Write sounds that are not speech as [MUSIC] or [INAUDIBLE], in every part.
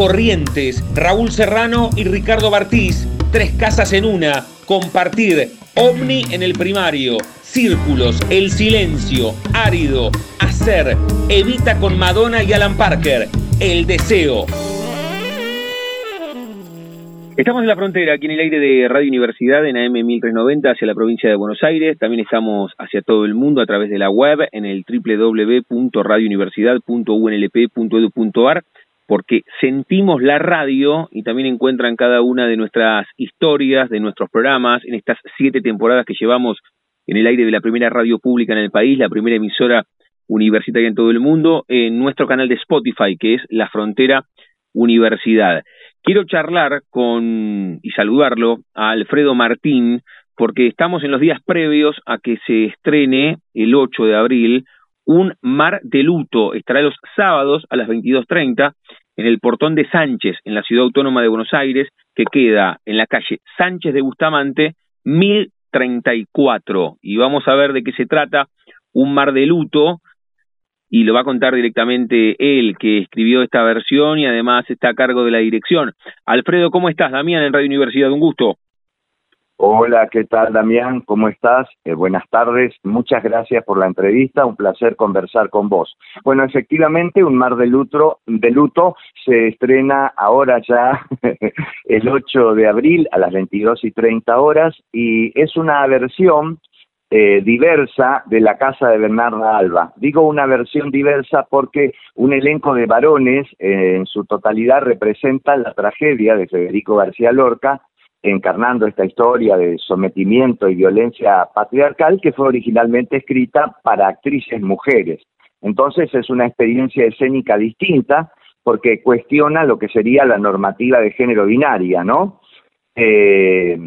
Corrientes, Raúl Serrano y Ricardo Bartiz, Tres casas en una, Compartir, OVNI en el primario, Círculos, El silencio, Árido, Hacer, Evita con Madonna y Alan Parker, El deseo. Estamos en la frontera, aquí en el aire de Radio Universidad, en AM 1390, hacia la provincia de Buenos Aires. También estamos hacia todo el mundo a través de la web, en el www.radiouniversidad.unlp.edu.ar, porque sentimos la radio y también encuentran cada una de nuestras historias, de nuestros programas, en estas siete temporadas que llevamos en el aire de la primera radio pública en el país, la primera emisora universitaria en todo el mundo, en nuestro canal de Spotify, que es La Frontera Universidad. Quiero charlar con y saludarlo a Alfredo Martín, porque estamos en los días previos a que se estrene el 8 de abril un Mar de Luto. Estará los sábados a las 22.30 en el portón de Sánchez, en la ciudad autónoma de Buenos Aires, que queda en la calle Sánchez de Bustamante, 1034. Y vamos a ver de qué se trata un Mar de Luto y lo va a contar directamente él, que escribió esta versión y además está a cargo de la dirección. Alfredo, ¿cómo estás? Damián en Radio Universidad, un gusto. Hola, ¿qué tal Damián? ¿Cómo estás? Eh, buenas tardes, muchas gracias por la entrevista, un placer conversar con vos. Bueno, efectivamente, Un Mar de Luto, de Luto se estrena ahora ya [LAUGHS] el 8 de abril a las 22 y 30 horas y es una versión eh, diversa de la casa de Bernarda Alba. Digo una versión diversa porque un elenco de varones eh, en su totalidad representa la tragedia de Federico García Lorca, encarnando esta historia de sometimiento y violencia patriarcal que fue originalmente escrita para actrices mujeres. Entonces es una experiencia escénica distinta porque cuestiona lo que sería la normativa de género binaria, ¿no? Eh,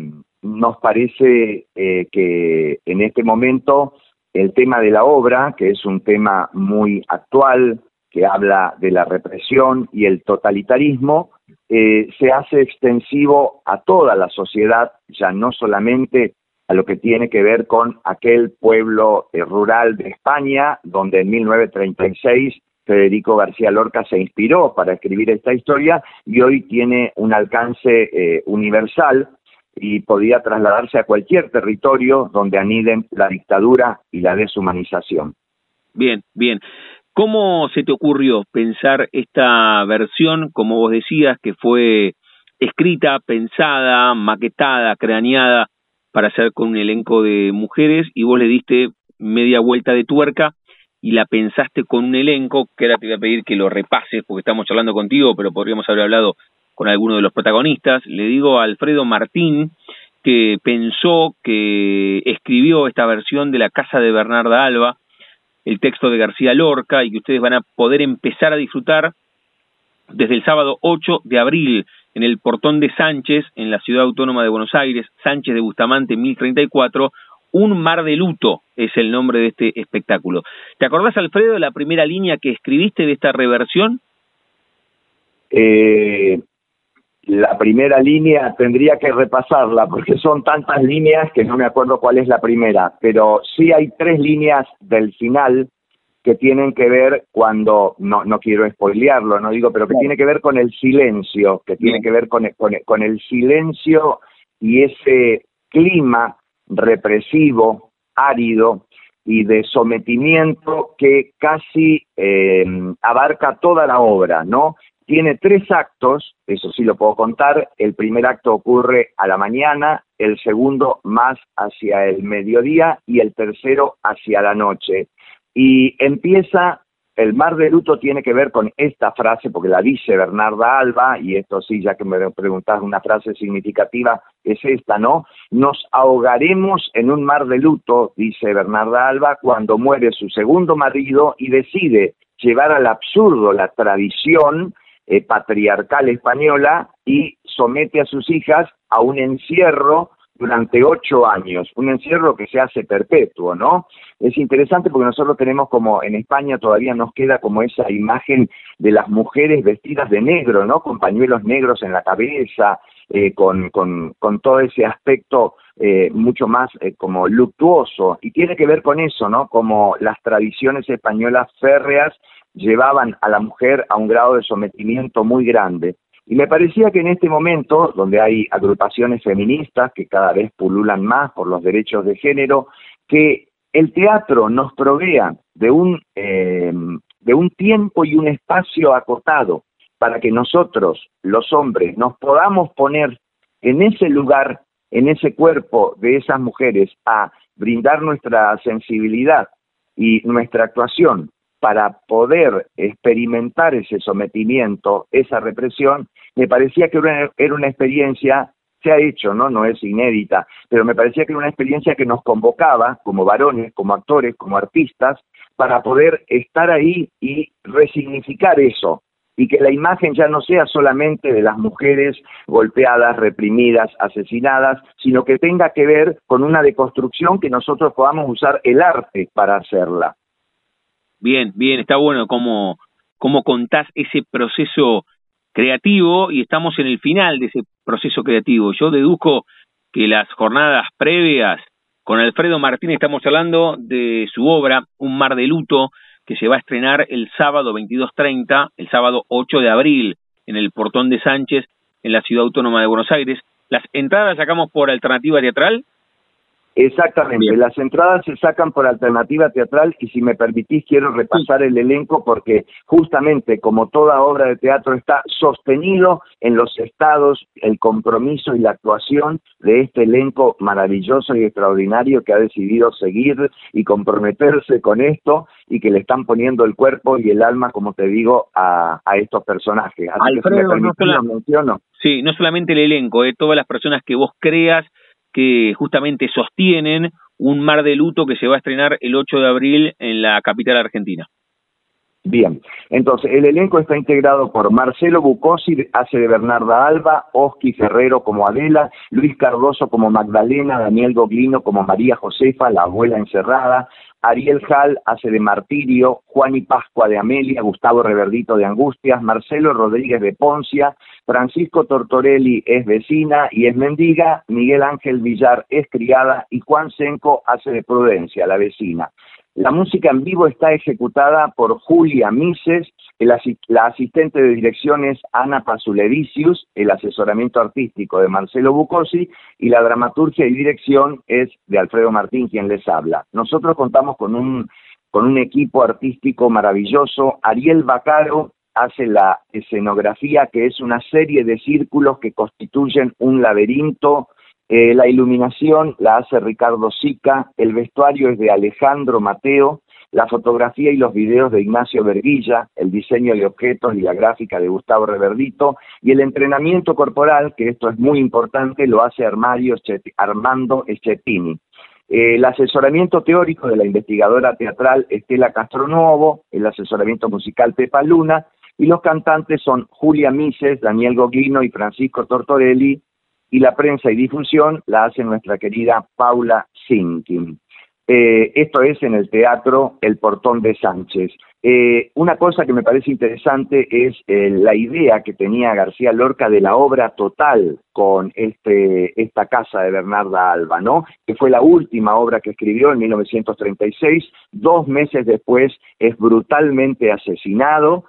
nos parece eh, que en este momento el tema de la obra, que es un tema muy actual, que habla de la represión y el totalitarismo, eh, se hace extensivo a toda la sociedad, ya no solamente a lo que tiene que ver con aquel pueblo eh, rural de España, donde en 1936 Federico García Lorca se inspiró para escribir esta historia y hoy tiene un alcance universal y podía trasladarse a cualquier territorio donde aniden la dictadura y la deshumanización. Bien, bien. ¿Cómo se te ocurrió pensar esta versión, como vos decías, que fue escrita, pensada, maquetada, craneada para hacer con un elenco de mujeres y vos le diste media vuelta de tuerca y la pensaste con un elenco que ahora te voy a pedir que lo repases porque estamos hablando contigo, pero podríamos haber hablado con alguno de los protagonistas. Le digo a Alfredo Martín que pensó, que escribió esta versión de La Casa de Bernarda Alba, el texto de García Lorca, y que ustedes van a poder empezar a disfrutar desde el sábado 8 de abril en el Portón de Sánchez, en la Ciudad Autónoma de Buenos Aires, Sánchez de Bustamante 1034, Un mar de luto es el nombre de este espectáculo. ¿Te acordás, Alfredo, de la primera línea que escribiste de esta reversión? Eh, la primera línea tendría que repasarla porque son tantas líneas que no me acuerdo cuál es la primera, pero sí hay tres líneas del final que tienen que ver cuando, no, no quiero spoilearlo, no digo, pero que tiene que ver con el silencio, que tiene que ver con, con, con el silencio y ese clima represivo, árido y de sometimiento que casi eh, abarca toda la obra, ¿no? Tiene tres actos, eso sí lo puedo contar. El primer acto ocurre a la mañana, el segundo más hacia el mediodía y el tercero hacia la noche. Y empieza, el mar de luto tiene que ver con esta frase, porque la dice Bernarda Alba, y esto sí, ya que me preguntas una frase significativa, es esta, ¿no? Nos ahogaremos en un mar de luto, dice Bernarda Alba, cuando muere su segundo marido y decide llevar al absurdo la tradición eh, patriarcal española y somete a sus hijas a un encierro durante ocho años, un encierro que se hace perpetuo, ¿no? Es interesante porque nosotros tenemos como en España todavía nos queda como esa imagen de las mujeres vestidas de negro, ¿no? Con pañuelos negros en la cabeza, eh, con, con, con, todo ese aspecto eh, mucho más eh, como luctuoso y tiene que ver con eso, ¿no? Como las tradiciones españolas férreas llevaban a la mujer a un grado de sometimiento muy grande. Y me parecía que en este momento, donde hay agrupaciones feministas que cada vez pululan más por los derechos de género, que el teatro nos provea de un, eh, de un tiempo y un espacio acotado para que nosotros, los hombres, nos podamos poner en ese lugar, en ese cuerpo de esas mujeres, a brindar nuestra sensibilidad y nuestra actuación para poder experimentar ese sometimiento, esa represión, me parecía que era una experiencia, se ha hecho, ¿no? No es inédita, pero me parecía que era una experiencia que nos convocaba como varones, como actores, como artistas, para poder estar ahí y resignificar eso, y que la imagen ya no sea solamente de las mujeres golpeadas, reprimidas, asesinadas, sino que tenga que ver con una deconstrucción que nosotros podamos usar el arte para hacerla. Bien, bien, está bueno cómo, cómo contás ese proceso creativo y estamos en el final de ese proceso creativo. Yo deduzco que las jornadas previas con Alfredo Martínez estamos hablando de su obra Un mar de luto que se va a estrenar el sábado 22.30, el sábado 8 de abril en el Portón de Sánchez en la Ciudad Autónoma de Buenos Aires. Las entradas sacamos por alternativa teatral Exactamente, las entradas se sacan por alternativa teatral y si me permitís quiero repasar el elenco porque justamente como toda obra de teatro está sostenido en los estados el compromiso y la actuación de este elenco maravilloso y extraordinario que ha decidido seguir y comprometerse con esto y que le están poniendo el cuerpo y el alma, como te digo, a, estos personajes. Así que si me permitís, no menciono. Sí, no solamente el elenco, eh, todas las personas que vos creas que justamente sostienen un mar de luto que se va a estrenar el 8 de abril en la capital argentina. Bien, entonces el elenco está integrado por Marcelo Bucosi, hace de Bernarda Alba, Oski Ferrero como Adela, Luis Cardoso como Magdalena, Daniel Goglino como María Josefa, la abuela encerrada, Ariel Hall hace de Martirio, Juan y Pascua de Amelia, Gustavo Reverdito de Angustias, Marcelo Rodríguez de Poncia, Francisco Tortorelli es vecina y es mendiga, Miguel Ángel Villar es criada y Juan Senco hace de Prudencia, la vecina. La música en vivo está ejecutada por Julia Mises, la asistente de dirección es Ana Pazulevicius, el asesoramiento artístico de Marcelo Bucosi y la dramaturgia y dirección es de Alfredo Martín, quien les habla. Nosotros contamos con un, con un equipo artístico maravilloso. Ariel Bacaro hace la escenografía, que es una serie de círculos que constituyen un laberinto eh, la iluminación la hace Ricardo Sica, el vestuario es de Alejandro Mateo, la fotografía y los videos de Ignacio Verguilla, el diseño de objetos y la gráfica de Gustavo Reverdito, y el entrenamiento corporal, que esto es muy importante, lo hace Armando Echettini. Eh, el asesoramiento teórico de la investigadora teatral Estela Castronuovo, el asesoramiento musical Pepa Luna, y los cantantes son Julia Mises, Daniel Goguino y Francisco Tortorelli, y la prensa y difusión la hace nuestra querida Paula Sinkin. Eh, esto es en el Teatro El Portón de Sánchez. Eh, una cosa que me parece interesante es eh, la idea que tenía García Lorca de la obra total con este, esta casa de Bernarda Alba, ¿no? Que fue la última obra que escribió en 1936. Dos meses después es brutalmente asesinado,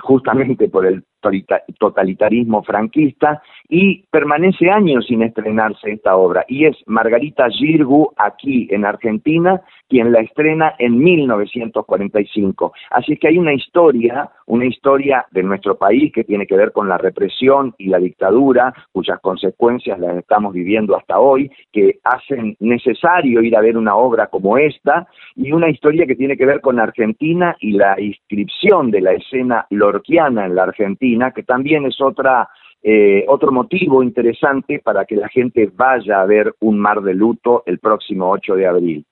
justamente por el totalitarismo franquista y permanece años sin estrenarse esta obra y es Margarita Girgu aquí en Argentina quien la estrena en 1945. Así que hay una historia, una historia de nuestro país que tiene que ver con la represión y la dictadura, cuyas consecuencias las estamos viviendo hasta hoy, que hacen necesario ir a ver una obra como esta, y una historia que tiene que ver con Argentina y la inscripción de la escena lorquiana en la Argentina, que también es otra eh, otro motivo interesante para que la gente vaya a ver un mar de luto el próximo 8 de abril.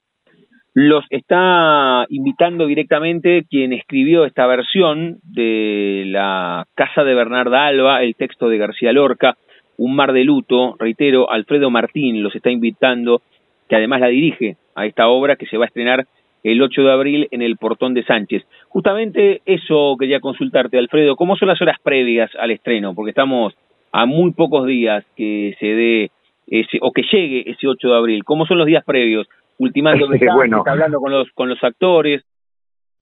Los está invitando directamente quien escribió esta versión de la Casa de Bernarda Alba, el texto de García Lorca, Un mar de luto, reitero, Alfredo Martín los está invitando, que además la dirige a esta obra que se va a estrenar el 8 de abril en el Portón de Sánchez. Justamente eso quería consultarte, Alfredo, ¿cómo son las horas previas al estreno? Porque estamos a muy pocos días que se dé ese, o que llegue ese 8 de abril. ¿Cómo son los días previos? Ultimando [LAUGHS] bueno, hablando con los, con los actores.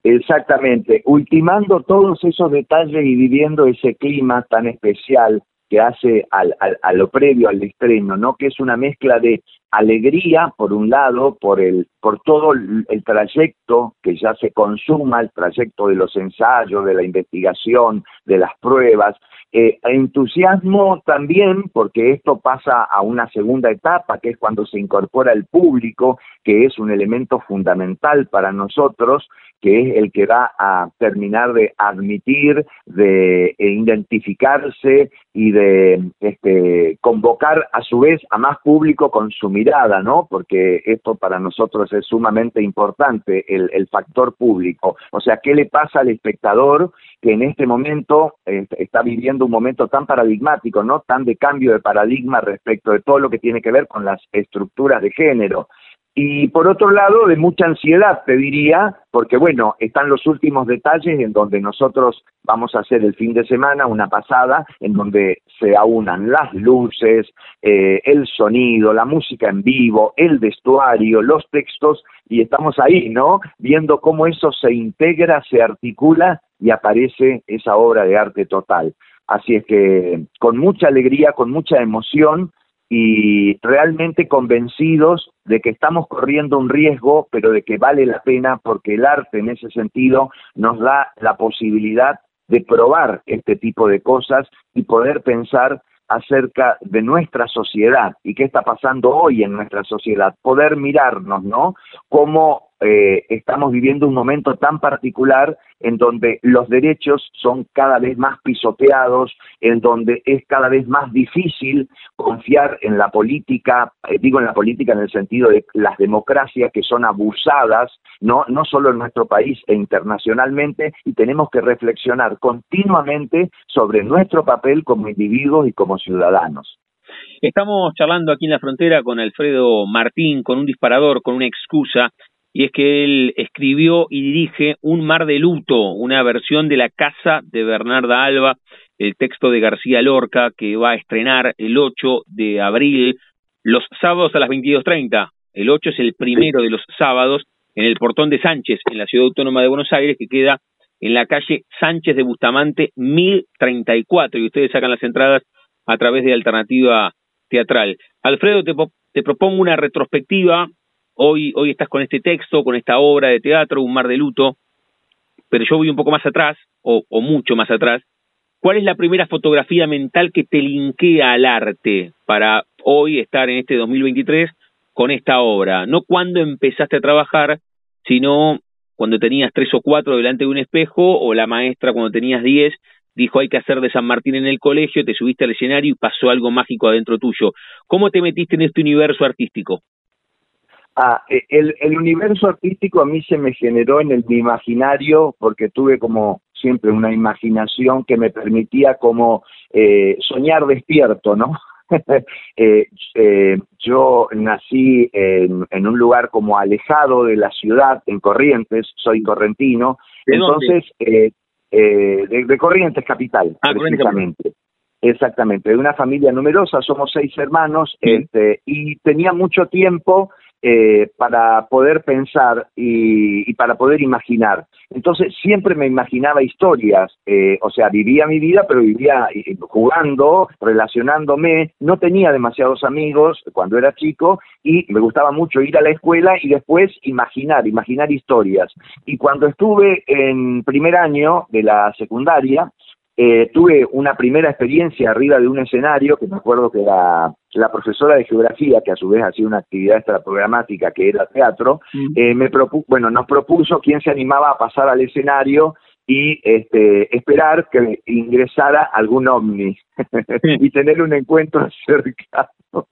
Exactamente, ultimando todos esos detalles y viviendo ese clima tan especial que hace al, al, a lo previo al estreno, ¿no? Que es una mezcla de alegría, por un lado, por, el, por todo el, trayecto que ya se consuma, el trayecto de los ensayos, de la investigación, de las pruebas, eh, entusiasmo también porque esto pasa a una segunda etapa, que es cuando se incorpora el público, que es un elemento fundamental para nosotros, que es el que va a terminar de admitir, de e identificarse y de este, convocar a su vez a más público con su mirada, ¿no? Porque esto para nosotros es sumamente importante, el, factor público. O sea, ¿qué le pasa al espectador que en este momento eh, está viviendo un momento tan paradigmático, ¿no? Tan de cambio de paradigma respecto de todo lo que tiene que ver con las estructuras de género. Y por otro lado, de mucha ansiedad, te diría, porque bueno, están los últimos detalles en donde nosotros vamos a hacer el fin de semana una pasada, en donde se aunan las luces, eh, el sonido, la música en vivo, el vestuario, los textos, y estamos ahí, ¿no? Viendo cómo eso se integra, se articula y aparece esa obra de arte total. Así es que con mucha alegría, con mucha emoción y realmente convencidos de que estamos corriendo un riesgo, pero de que vale la pena porque el arte en ese sentido nos da la posibilidad de probar este tipo de cosas y poder pensar acerca de nuestra sociedad y qué está pasando hoy en nuestra sociedad, poder mirarnos, ¿no? Cómo eh, estamos viviendo un momento tan particular en donde los derechos son cada vez más pisoteados, en donde es cada vez más difícil confiar en la política, eh, digo en la política en el sentido de las democracias que son abusadas, no, no solo en nuestro país e internacionalmente, y tenemos que reflexionar continuamente sobre nuestro papel como individuos y como ciudadanos. Estamos charlando aquí en la frontera con Alfredo Martín, con un disparador, con una excusa y es que él escribió y dirige Un mar de luto, una versión de La casa de Bernarda Alba, el texto de García Lorca, que va a estrenar el 8 de abril, los sábados a las 22.30. El 8 es el primero de los sábados en el Portón de Sánchez, en la Ciudad Autónoma de Buenos Aires, que queda en la calle Sánchez de Bustamante 1034, y ustedes sacan las entradas a través de Alternativa Teatral. Alfredo, te, te propongo una retrospectiva Hoy, estás con este texto, con esta obra de teatro, Un mar de luto, pero yo voy un poco más atrás, o, o mucho más atrás. ¿Cuál es la primera fotografía mental que te linkea al arte para hoy estar en este 2023 con esta obra? No cuando empezaste a trabajar, sino cuando tenías tres o cuatro delante de un espejo, o la maestra cuando tenías diez dijo hay que hacer de San Martín en el colegio, te subiste al escenario y pasó algo mágico adentro tuyo. ¿Cómo te metiste en este universo artístico? Ah, e, el, el universo artístico a mí se me generó en el mi imaginario porque tuve como siempre una imaginación que me permitía como eh, soñar despierto, ¿no? [LAUGHS] eh, eh, yo nací en, en, un lugar como alejado de la ciudad, en Corrientes, soy correntino, entonces eh, eh, de, de, Corrientes Capital, ah, precisamente. Exactamente, de una familia numerosa, somos seis hermanos, este, y tenía mucho tiempo eh, para poder pensar y, para poder imaginar. Entonces siempre me imaginaba historias, eh, o sea, vivía mi vida, pero vivía eh, jugando, relacionándome, no tenía demasiados amigos cuando era chico y me gustaba mucho ir a la escuela y después imaginar, imaginar historias. Y cuando estuve en primer año de la secundaria, eh, tuve una primera experiencia arriba de un escenario, que me acuerdo que la, la profesora de geografía, que a su vez hacía una actividad extraprogramática que era teatro, mm. eh, me bueno, nos propuso quién se animaba a pasar al escenario y este, esperar que ingresara algún ovni [LAUGHS] y tener un encuentro [LAUGHS] cercano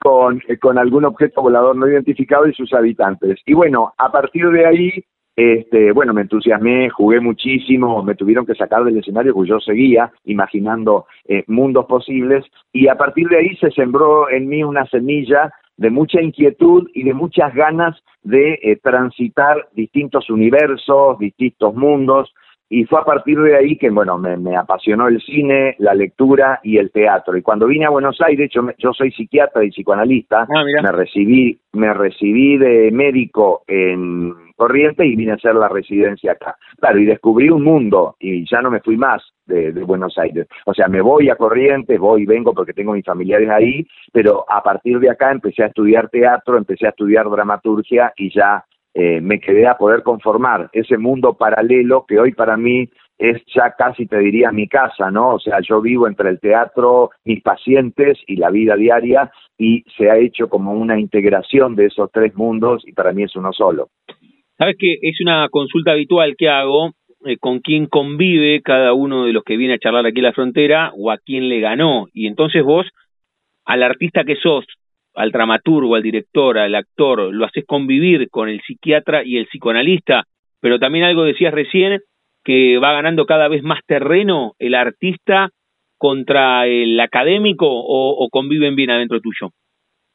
con, con algún objeto volador no identificado y sus habitantes. Y bueno, a partir de ahí este, bueno, me entusiasmé, jugué muchísimo, me tuvieron que sacar del escenario porque yo seguía imaginando eh, mundos posibles y a partir de ahí se sembró en mí una semilla de mucha inquietud y de muchas ganas de eh, transitar distintos universos, distintos mundos, y fue a partir de ahí que, bueno, me, apasionó el cine, la lectura y el teatro. Y cuando vine a Buenos Aires, yo, yo soy psiquiatra y psicoanalista, ah, me recibí me recibí de médico en Corrientes y vine a hacer la residencia acá. Claro, y descubrí un mundo y ya no me fui más de, de Buenos Aires. O sea, me voy a Corrientes, voy y vengo porque tengo mis familiares ahí, pero a partir de acá empecé a estudiar teatro, empecé a estudiar dramaturgia y ya eh, me quedé a poder conformar ese mundo paralelo que hoy para mí es ya casi te diría mi casa, ¿no? O sea, yo vivo entre el teatro, mis pacientes y la vida diaria y se ha hecho como una integración de esos tres mundos y para mí es uno solo. Sabes que es una consulta habitual que hago eh, con quién convive cada uno de los que viene a charlar aquí en la frontera o a quién le ganó. Y entonces vos, al artista que sos, al dramaturgo, al director, al actor, lo haces convivir con el psiquiatra y el psicoanalista, pero también algo decías recién, que va ganando cada vez más terreno el artista contra el académico o, conviven bien adentro tuyo?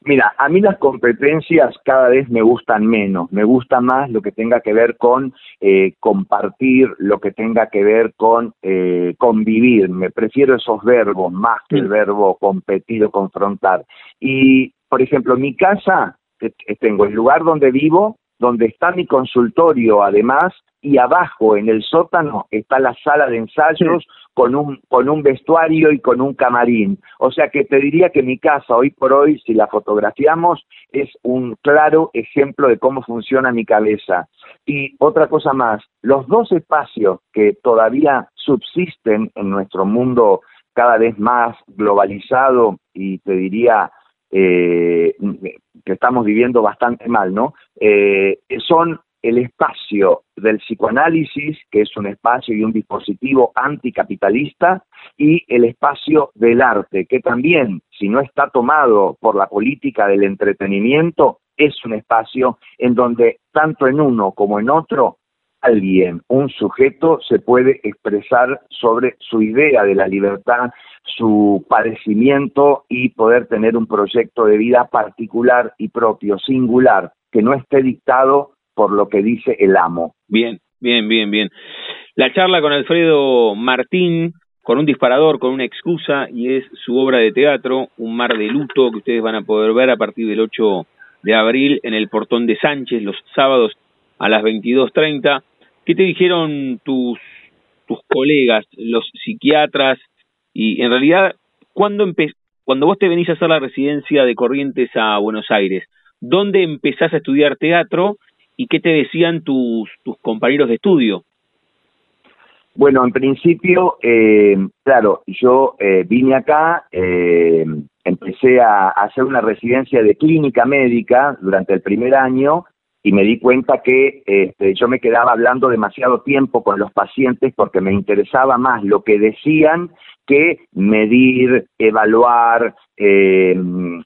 Mira, a mí las competencias cada vez me gustan menos, me gusta más lo que tenga que ver con eh, compartir, lo que tenga que ver con eh, convivir, me prefiero esos verbos más que el verbo competir o confrontar. Y por ejemplo, mi casa, tengo el lugar donde vivo, donde está mi consultorio además, y abajo en el sótano está la sala de ensayos con un, con un vestuario y con un camarín. O sea que te diría que mi casa hoy por hoy, si la fotografiamos, es un claro ejemplo de cómo funciona mi cabeza. Y otra cosa más, los dos espacios que todavía subsisten en nuestro mundo cada vez más globalizado y te diría eh, que estamos viviendo bastante mal, ¿no? Eh, son el espacio del psicoanálisis, que es un espacio y un dispositivo anticapitalista, y el espacio del arte, que también, si no está tomado por la política del entretenimiento, es un espacio en donde tanto en uno como en otro alguien, un sujeto, se puede expresar sobre su idea de la libertad, su padecimiento y poder tener un proyecto de vida particular y propio, singular, que no esté dictado por lo que dice el amo. Bien, bien, bien, bien. La charla con Alfredo Martín, con un disparador, con una excusa, y es su obra de teatro, Un mar de luto, que ustedes van a poder ver a partir del 8 de abril en el Portón de Sánchez, los sábados a las 22.30. ¿Qué te dijeron tus, tus colegas, los psiquiatras? Y en realidad, ¿cuándo cuando vos te venís a hacer la residencia de Corrientes a Buenos Aires, ¿dónde empezás a estudiar teatro y qué te decían tus, tus compañeros de estudio? Bueno, en principio, eh, claro, yo eh, vine acá, eh, empecé a hacer una residencia de clínica médica durante el primer año y me di cuenta que este, yo me quedaba hablando demasiado tiempo con los pacientes porque me interesaba más lo que decían que medir, evaluar, eh,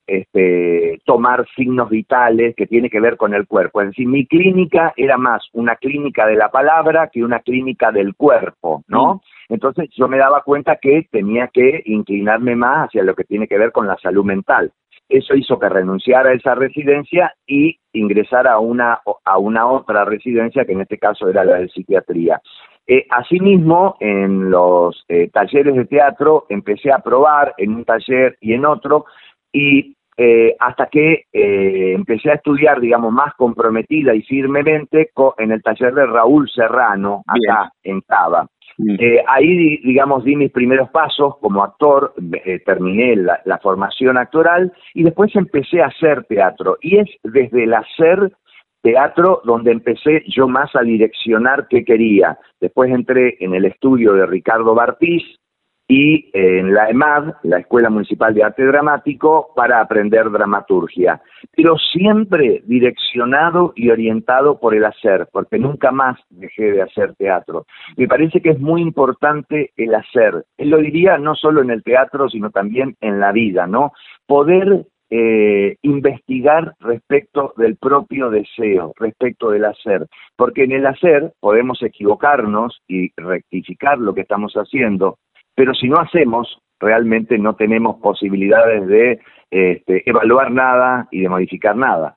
este, tomar signos vitales que tiene que ver con el cuerpo. Es decir, mi clínica era más una clínica de la palabra que una clínica del cuerpo, ¿no? Mm. Entonces yo me daba cuenta que tenía que inclinarme más hacia lo que tiene que ver con la salud mental. Eso hizo que renunciara a esa residencia y ingresara a una, a una otra residencia, que en este caso era la de psiquiatría. Eh, asimismo, en los eh, talleres de teatro empecé a probar en un taller y en otro, y eh, hasta que empecé a estudiar, digamos, más comprometida y firmemente en el taller de Raúl Serrano, acá en Cava. Eh, ahí, digamos, di mis primeros pasos como actor, eh, terminé la, formación actoral y después empecé a hacer teatro. Y es desde el hacer teatro donde empecé yo más a direccionar qué quería. Después entré en el estudio de Ricardo Bartiz, y en la EMAD, la Escuela Municipal de Arte Dramático, para aprender dramaturgia, pero siempre direccionado y orientado por el hacer, porque nunca más dejé de hacer teatro. Me parece que es muy importante el hacer. Él lo diría no solo en el teatro, sino también en la vida, ¿no? Poder eh, investigar respecto del propio deseo, respecto del hacer, porque en el hacer podemos equivocarnos y rectificar lo que estamos haciendo, pero si no hacemos, realmente no tenemos posibilidades de este, evaluar nada y de modificar nada.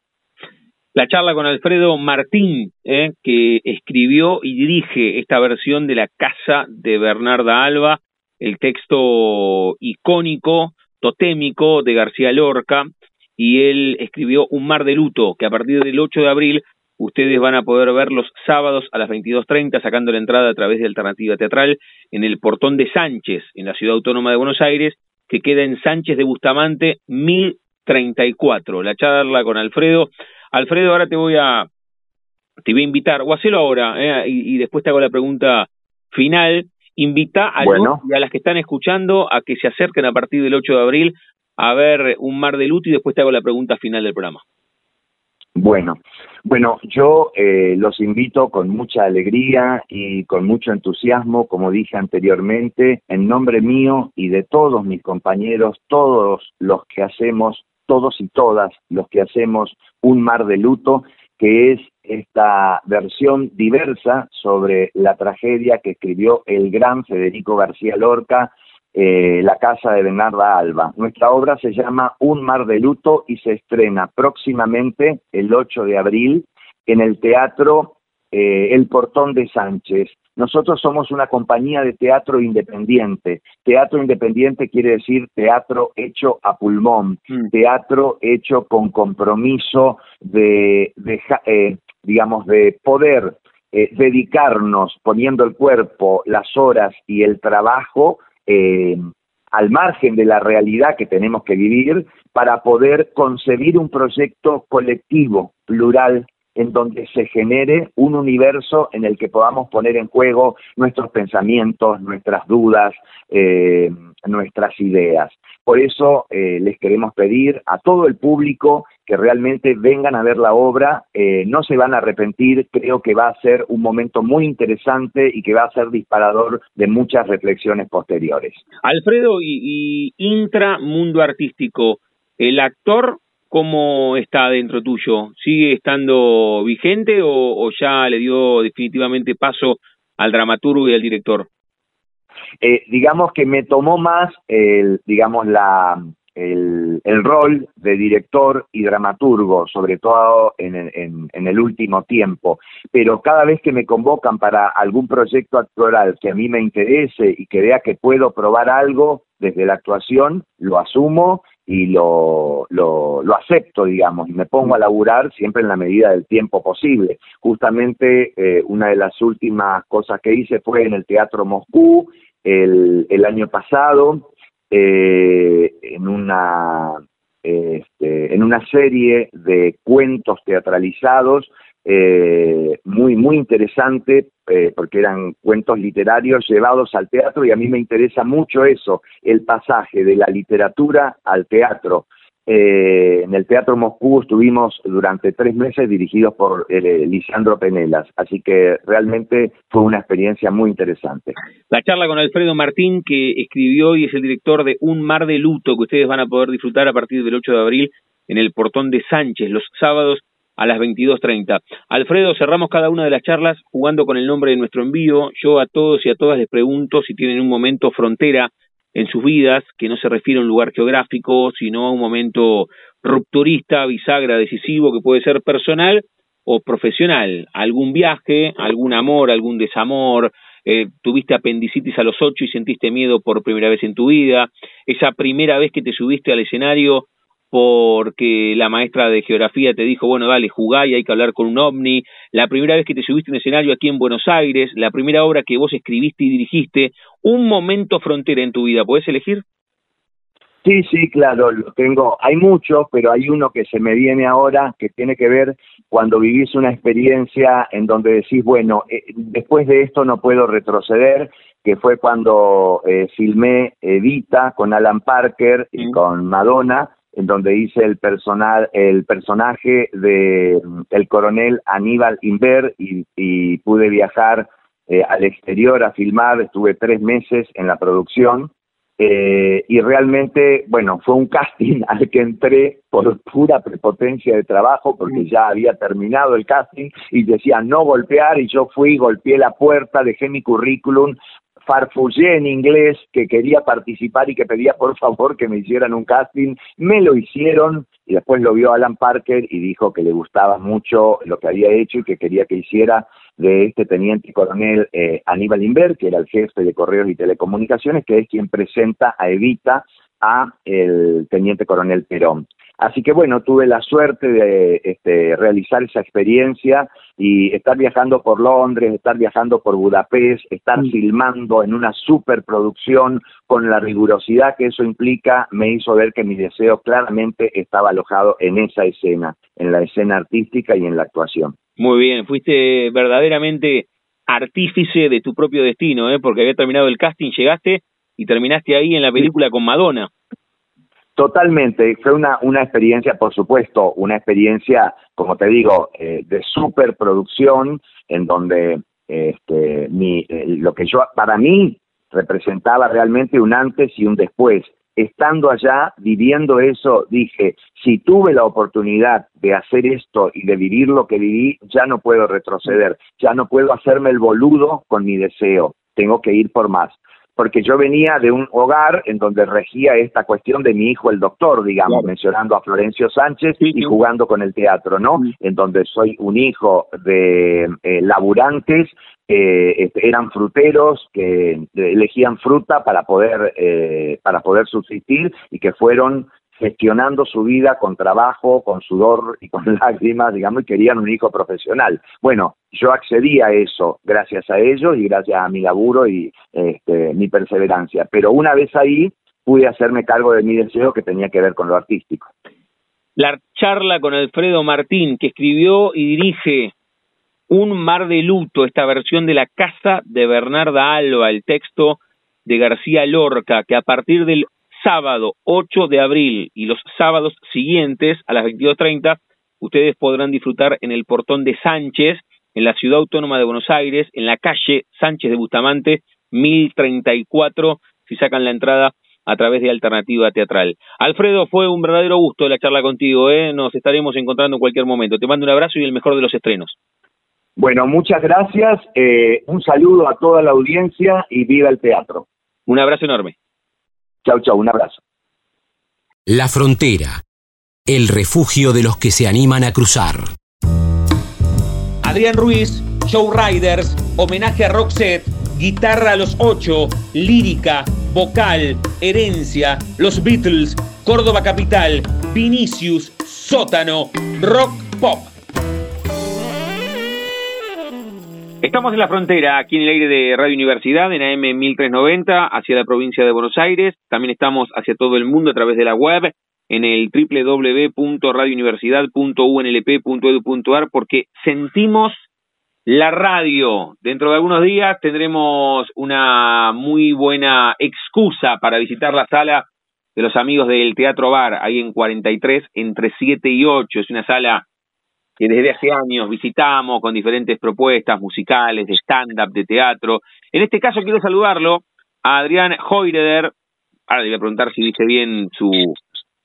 La charla con Alfredo Martín, eh, que escribió y dirige esta versión de La Casa de Bernarda Alba, el texto icónico, totémico de García Lorca, y él escribió Un mar de luto, que a partir del 8 de abril Ustedes van a poder ver los sábados a las 22.30 sacando la entrada a través de Alternativa Teatral en el Portón de Sánchez, en la Ciudad Autónoma de Buenos Aires, que queda en Sánchez de Bustamante 1034. La charla con Alfredo. Alfredo, ahora te voy a te voy a invitar, o hacelo ahora, eh, y, después te hago la pregunta final. Invita a los y a las que están escuchando a que se acerquen a partir del 8 de abril a ver un mar de luto y después te hago la pregunta final del programa. Bueno, bueno, yo eh, los invito con mucha alegría y con mucho entusiasmo, como dije anteriormente, en nombre mío y de todos mis compañeros, todos los que hacemos, todos y todas los que hacemos un mar de luto, que es esta versión diversa sobre la tragedia que escribió el gran Federico García Lorca eh, la casa de Bernarda Alba. Nuestra obra se llama Un mar de luto y se estrena próximamente el 8 de abril en el Teatro eh, El Portón de Sánchez. Nosotros somos una compañía de teatro independiente. Teatro independiente quiere decir teatro hecho a pulmón, mm. teatro hecho con compromiso de, eh, digamos, de poder dedicarnos poniendo el cuerpo, las horas y el trabajo eh, al margen de la realidad que tenemos que vivir para poder concebir un proyecto colectivo, plural, en donde se genere un universo en el que podamos poner en juego nuestros pensamientos, nuestras dudas, eh, nuestras ideas. Por eso eh, les queremos pedir a todo el público que realmente vengan a ver la obra, eh, no se van a arrepentir, creo que va a ser un momento muy interesante y que va a ser disparador de muchas reflexiones posteriores. Alfredo, y, y intra mundo artístico, el actor ¿Cómo está dentro tuyo? ¿Sigue estando vigente o, ya le dio definitivamente paso al dramaturgo y al director? Eh, digamos que me tomó más el, digamos, la, el, rol de director y dramaturgo, sobre todo en, en, en, el último tiempo. Pero cada vez que me convocan para algún proyecto actoral que a mí me interese y que vea que puedo probar algo desde la actuación, lo asumo y lo, lo, lo, acepto, digamos, y me pongo a laburar siempre en la medida del tiempo posible. Justamente eh, una de las últimas cosas que hice fue en el Teatro Moscú el, el año pasado, eh, en una este, en una serie de cuentos teatralizados eh, muy, muy interesante, eh, porque eran cuentos literarios llevados al teatro y a mí me interesa mucho eso, el pasaje de la literatura al teatro. Eh, en el Teatro Moscú estuvimos durante tres meses dirigidos por eh, Lisandro Penelas, así que realmente fue una experiencia muy interesante. La charla con Alfredo Martín, que escribió y es el director de Un Mar de Luto, que ustedes van a poder disfrutar a partir del 8 de abril en el Portón de Sánchez, los sábados a las 22.30. Alfredo, cerramos cada una de las charlas jugando con el nombre de nuestro envío. Yo a todos y a todas les pregunto si tienen un momento frontera en sus vidas, que no se refiere a un lugar geográfico, sino a un momento rupturista, bisagra, decisivo, que puede ser personal o profesional. Algún viaje, algún amor, algún desamor, eh, tuviste apendicitis a los ocho y sentiste miedo por primera vez en tu vida, esa primera vez que te subiste al escenario porque la maestra de geografía te dijo, bueno, dale, jugá y hay que hablar con un ovni, la primera vez que te subiste en escenario aquí en Buenos Aires, la primera obra que vos escribiste y dirigiste, un momento frontera en tu vida, ¿puedes elegir? Sí, sí, claro, lo tengo. Hay muchos, pero hay uno que se me viene ahora que tiene que ver cuando vivís una experiencia en donde decís, bueno, eh, después de esto no puedo retroceder, que fue cuando eh, filmé Evita con Alan Parker y con Madonna, en donde hice el personal, el personaje de el coronel Aníbal Inver y, pude viajar eh, al exterior a filmar, estuve tres meses en la producción eh, y realmente, bueno, fue un [LAUGHS] casting al que entré por pura prepotencia de trabajo, porque mm. ya había terminado el casting y decía no golpear, y yo fui, golpeé la puerta, dejé mi currículum, farfullé en inglés que quería participar y que pedía por favor que me hicieran un casting, me lo hicieron y después lo vio Alan Parker y dijo que le gustaba mucho lo que había hecho y que quería que hiciera de este teniente coronel eh, Aníbal Inver, que era el jefe de correos y telecomunicaciones, que es quien presenta a Evita a el teniente coronel Perón. Así que bueno, tuve la suerte de este, realizar esa experiencia y estar viajando por Londres, estar viajando por Budapest, estar mm. filmando en una superproducción con la rigurosidad que eso implica, me hizo ver que mi deseo claramente estaba alojado en esa escena, en la escena artística y en la actuación. Muy bien, fuiste verdaderamente artífice de tu propio destino, ¿eh? porque había terminado el casting, llegaste y terminaste ahí en la película con Madonna. Totalmente, fue una, una experiencia, por supuesto, una experiencia, como te digo, eh, de superproducción, en donde este, mi, eh, lo que yo, para mí, representaba realmente un antes y un después. Estando allá, viviendo eso, dije, si tuve la oportunidad de hacer esto y de vivir lo que viví, ya no puedo retroceder, ya no puedo hacerme el boludo con mi deseo, tengo que ir por más porque yo venía de un hogar en donde regía esta cuestión de mi hijo el doctor, digamos, mencionando a Florencio Sánchez y jugando con el teatro, ¿no? En donde soy un hijo de eh, laburantes, eh, eran fruteros que elegían fruta para poder eh, para poder subsistir y que fueron gestionando su vida con trabajo, con sudor y con [LAUGHS] lágrimas, digamos, y querían un hijo profesional. Bueno, yo accedí a eso gracias a ellos y gracias a mi laburo y este, mi perseverancia. Pero una vez ahí pude hacerme cargo de mi deseo que tenía que ver con lo artístico. La charla con Alfredo Martín, que escribió y dirige Un mar de luto, esta versión de La Casa de Bernarda Alba, el texto de García Lorca, que a partir del sábado 8 de abril y los sábados siguientes a las 22.30, ustedes podrán disfrutar en el portón de Sánchez, en la ciudad autónoma de Buenos Aires, en la calle Sánchez de Bustamante, 1034, si sacan la entrada a través de Alternativa Teatral. Alfredo, fue un verdadero gusto la charla contigo, ¿eh? nos estaremos encontrando en cualquier momento. Te mando un abrazo y el mejor de los estrenos. Bueno, muchas gracias, eh, un saludo a toda la audiencia y viva el teatro. Un abrazo enorme. Chau, chau, un abrazo. La frontera, el refugio de los que se animan a cruzar. Adrián Ruiz, Show Riders, homenaje a Roxette, guitarra a los ocho, lírica, vocal, herencia, los Beatles, Córdoba Capital, Vinicius, sótano, rock pop. Estamos en la frontera, aquí en el aire de Radio Universidad, en AM 1390, hacia la provincia de Buenos Aires. También estamos hacia todo el mundo a través de la web, en el www.radiouniversidad.unlp.edu.ar, porque sentimos la radio. Dentro de algunos días tendremos una muy buena excusa para visitar la sala de los amigos del Teatro Bar, ahí en 43, entre 7 y 8. Es una sala que desde hace años visitamos con diferentes propuestas musicales, de stand-up, de teatro. En este caso quiero saludarlo a Adrián Hoyreder, ahora le voy a preguntar si dice bien su,